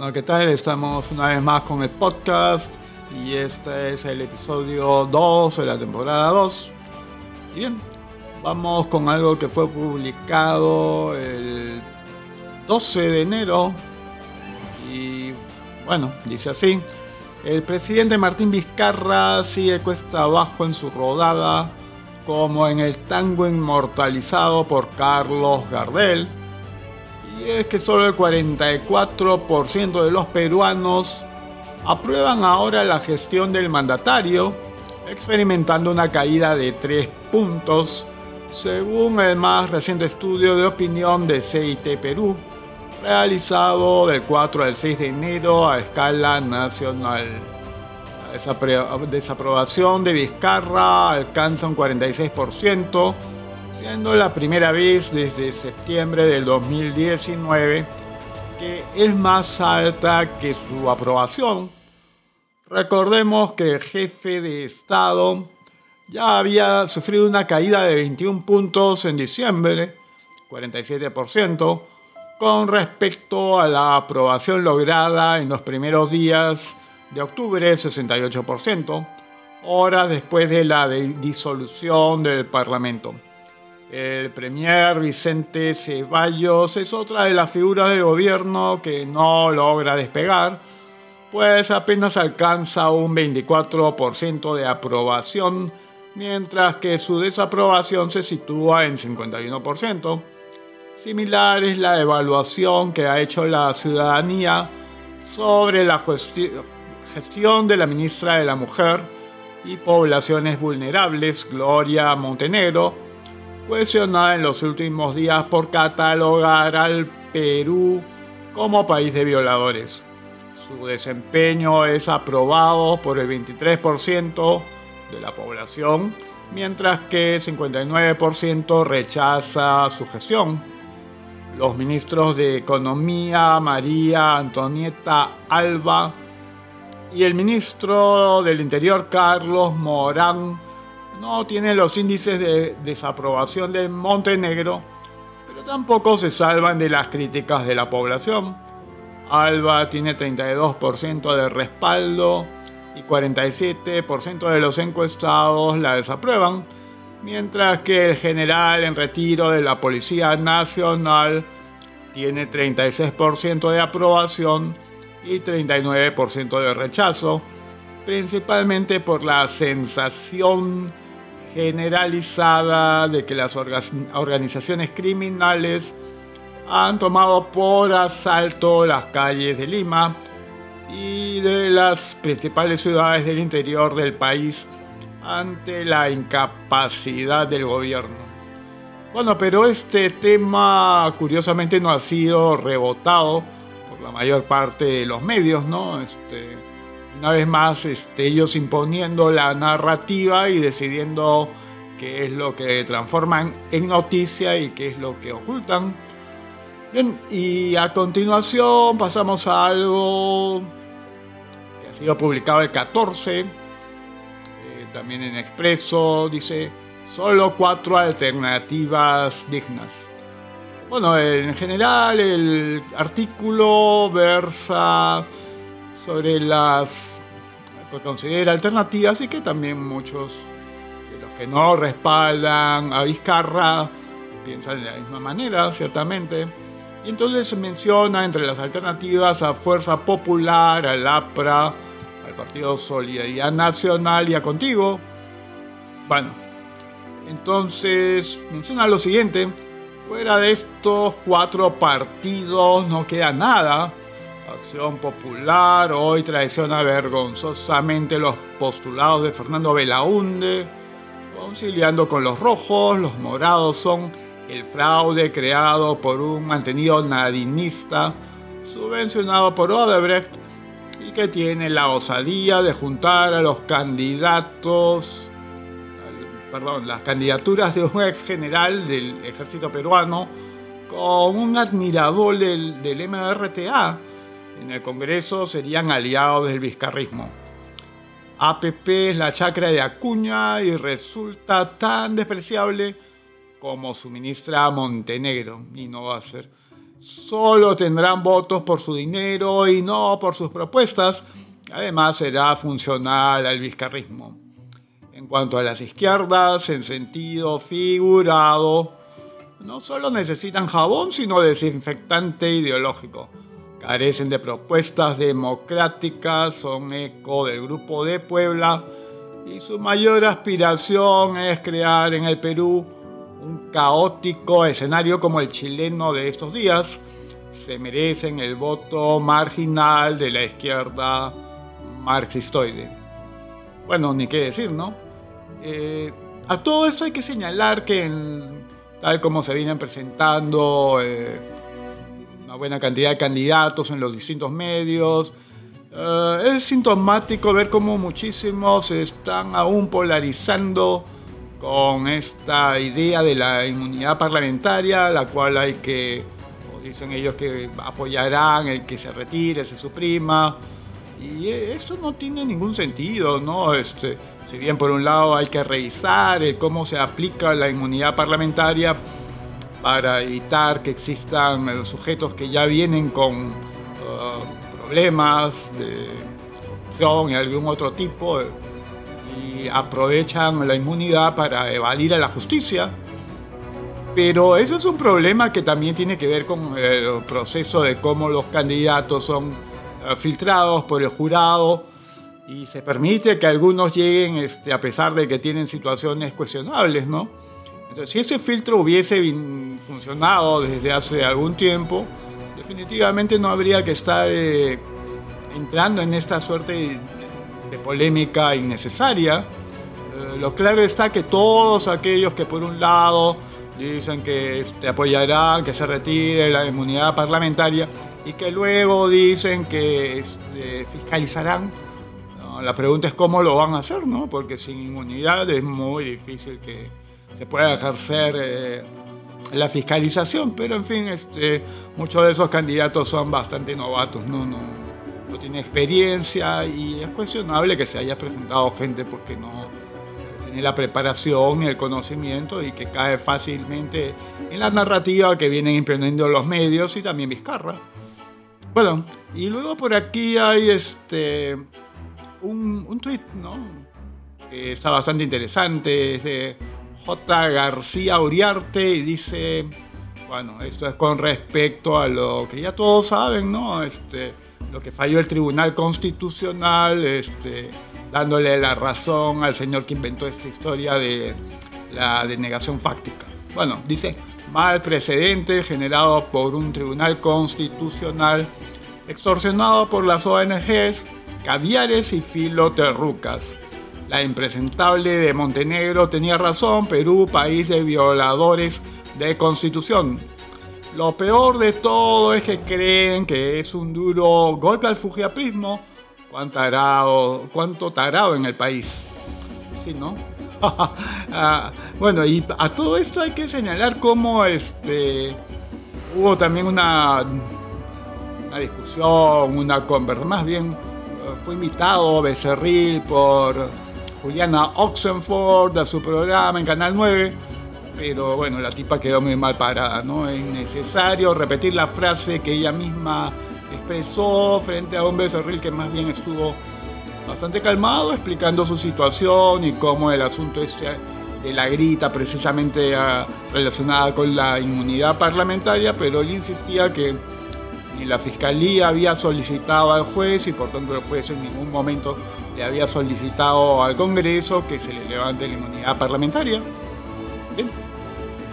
Bueno, ¿qué tal? Estamos una vez más con el podcast y este es el episodio 2 de la temporada 2. Y bien, vamos con algo que fue publicado el 12 de enero y bueno, dice así. El presidente Martín Vizcarra sigue cuesta abajo en su rodada como en el tango inmortalizado por Carlos Gardel y es que solo el 44% de los peruanos aprueban ahora la gestión del mandatario, experimentando una caída de 3 puntos, según el más reciente estudio de opinión de CIT Perú, realizado del 4 al 6 de enero a escala nacional. La desaprobación de Vizcarra alcanza un 46%, siendo la primera vez desde septiembre del 2019 que es más alta que su aprobación. Recordemos que el jefe de Estado ya había sufrido una caída de 21 puntos en diciembre, 47%, con respecto a la aprobación lograda en los primeros días de octubre, 68%, horas después de la disolución del Parlamento. El premier Vicente Ceballos es otra de las figuras del gobierno que no logra despegar, pues apenas alcanza un 24% de aprobación, mientras que su desaprobación se sitúa en 51%. Similar es la evaluación que ha hecho la ciudadanía sobre la gestión de la ministra de la Mujer y Poblaciones Vulnerables, Gloria Montenegro, cuestionada en los últimos días por catalogar al Perú como país de violadores. Su desempeño es aprobado por el 23% de la población, mientras que el 59% rechaza su gestión. Los ministros de Economía, María Antonieta Alba, y el ministro del Interior, Carlos Morán, no tiene los índices de desaprobación de Montenegro, pero tampoco se salvan de las críticas de la población. Alba tiene 32% de respaldo y 47% de los encuestados la desaprueban, mientras que el general en retiro de la Policía Nacional tiene 36% de aprobación y 39% de rechazo, principalmente por la sensación generalizada de que las organizaciones criminales han tomado por asalto las calles de Lima y de las principales ciudades del interior del país ante la incapacidad del gobierno. Bueno, pero este tema curiosamente no ha sido rebotado por la mayor parte de los medios, ¿no? Este, una vez más este, ellos imponiendo la narrativa y decidiendo qué es lo que transforman en noticia y qué es lo que ocultan. Bien, y a continuación pasamos a algo que ha sido publicado el 14, eh, también en Expreso, dice, solo cuatro alternativas dignas. Bueno, en general el artículo versa sobre las considera alternativas y que también muchos de los que no respaldan a Vizcarra piensan de la misma manera, ciertamente. Y entonces menciona entre las alternativas a Fuerza Popular, al APRA, al Partido Solidaridad Nacional y a Contigo. Bueno, entonces menciona lo siguiente, fuera de estos cuatro partidos no queda nada Acción Popular hoy traiciona vergonzosamente los postulados de Fernando Belaunde, conciliando con los rojos, los morados son el fraude creado por un mantenido nadinista subvencionado por Odebrecht y que tiene la osadía de juntar a los candidatos, perdón, las candidaturas de un ex general del ejército peruano con un admirador del, del MRTA en el Congreso serían aliados del vizcarrismo. APP es la chacra de Acuña y resulta tan despreciable como su ministra Montenegro, y no va a ser. solo tendrán votos por su dinero y no por sus propuestas. Además será funcional al vizcarrismo. En cuanto a las izquierdas, en sentido figurado, no solo necesitan jabón, sino desinfectante ideológico. Carecen de propuestas democráticas, son eco del Grupo de Puebla y su mayor aspiración es crear en el Perú un caótico escenario como el chileno de estos días. Se merecen el voto marginal de la izquierda marxistoide. Bueno, ni qué decir, ¿no? Eh, a todo esto hay que señalar que tal como se vienen presentando eh, una buena cantidad de candidatos en los distintos medios, eh, es sintomático ver cómo muchísimos están aún polarizando con esta idea de la inmunidad parlamentaria, la cual hay que, o dicen ellos que apoyarán el que se retire, se suprima. Y eso no tiene ningún sentido, ¿no? Este, si bien por un lado hay que revisar el cómo se aplica la inmunidad parlamentaria para evitar que existan sujetos que ya vienen con uh, problemas de corrupción y algún otro tipo y aprovechan la inmunidad para evadir a la justicia. Pero eso es un problema que también tiene que ver con el proceso de cómo los candidatos son eh, filtrados por el jurado y se permite que algunos lleguen este, a pesar de que tienen situaciones cuestionables, ¿no? Entonces, si ese filtro hubiese funcionado desde hace algún tiempo, definitivamente no habría que estar eh, entrando en esta suerte de, polémica innecesaria. Eh, lo claro está que todos aquellos que por un lado dicen que este, apoyarán que se retire la inmunidad parlamentaria y que luego dicen que este, fiscalizarán, la pregunta es cómo lo van a hacer, ¿no? porque sin inmunidad es muy difícil que se pueda ejercer eh, la fiscalización, pero en fin, este, muchos de esos candidatos son bastante novatos, no, no, no tiene experiencia y es cuestionable que se haya presentado gente porque no tiene la preparación ni el conocimiento y que cae fácilmente en la narrativa que vienen imponiendo los medios y también Vizcarra. Bueno, y luego por aquí hay este un, un tweet, ¿no? Que está bastante interesante, es de García Uriarte y dice, bueno, esto es con respecto a lo que ya todos saben, ¿no? Este, lo que falló el Tribunal Constitucional, este, dándole la razón al señor que inventó esta historia de la denegación fáctica. Bueno, dice, mal precedente generado por un Tribunal Constitucional extorsionado por las ONGs, caviares y filoterrucas la impresentable de Montenegro tenía razón, Perú, país de violadores de constitución. Lo peor de todo es que creen que es un duro golpe al fujiaprismo. Cuánto tarado, cuánto tarado en el país. Sí, ¿no? Ah, bueno, y a todo esto hay que señalar cómo este, hubo también una, una discusión, una conversación, más bien fue invitado Becerril por Juliana Oxenford a su programa en Canal 9, pero bueno, la tipa quedó muy mal parada, ¿no? Es necesario repetir la frase que ella misma expresó frente a un becerril que más bien estuvo bastante calmado, explicando su situación y cómo el asunto este de la grita precisamente ah, relacionada con la inmunidad parlamentaria, pero él insistía que ni la fiscalía había solicitado al juez y por tanto el juez en ningún momento le había solicitado al Congreso que se le levante la inmunidad parlamentaria.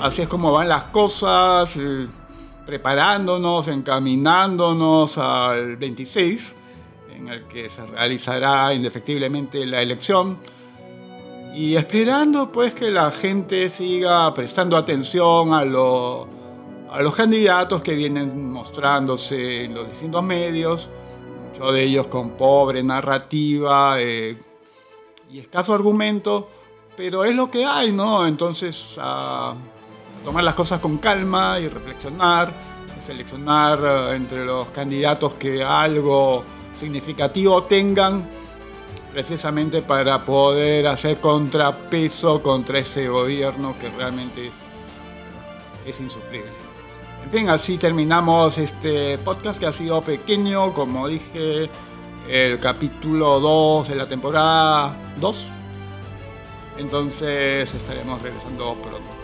Así es como van las cosas, eh, preparándonos, encaminándonos al 26, en el que se realizará indefectiblemente la elección. Y esperando pues que la gente siga prestando atención a, a los candidatos que vienen mostrándose en los distintos medios de ellos con pobre narrativa eh, y escaso argumento, pero es lo que hay, ¿no? Entonces, a tomar las cosas con calma y reflexionar, seleccionar eh, entre los candidatos que algo significativo tengan, precisamente para poder hacer contrapeso contra ese gobierno que realmente es insufrible. En fin, así terminamos este podcast que ha sido pequeño, como dije, el capítulo 2 de la temporada 2. Entonces estaremos regresando pronto.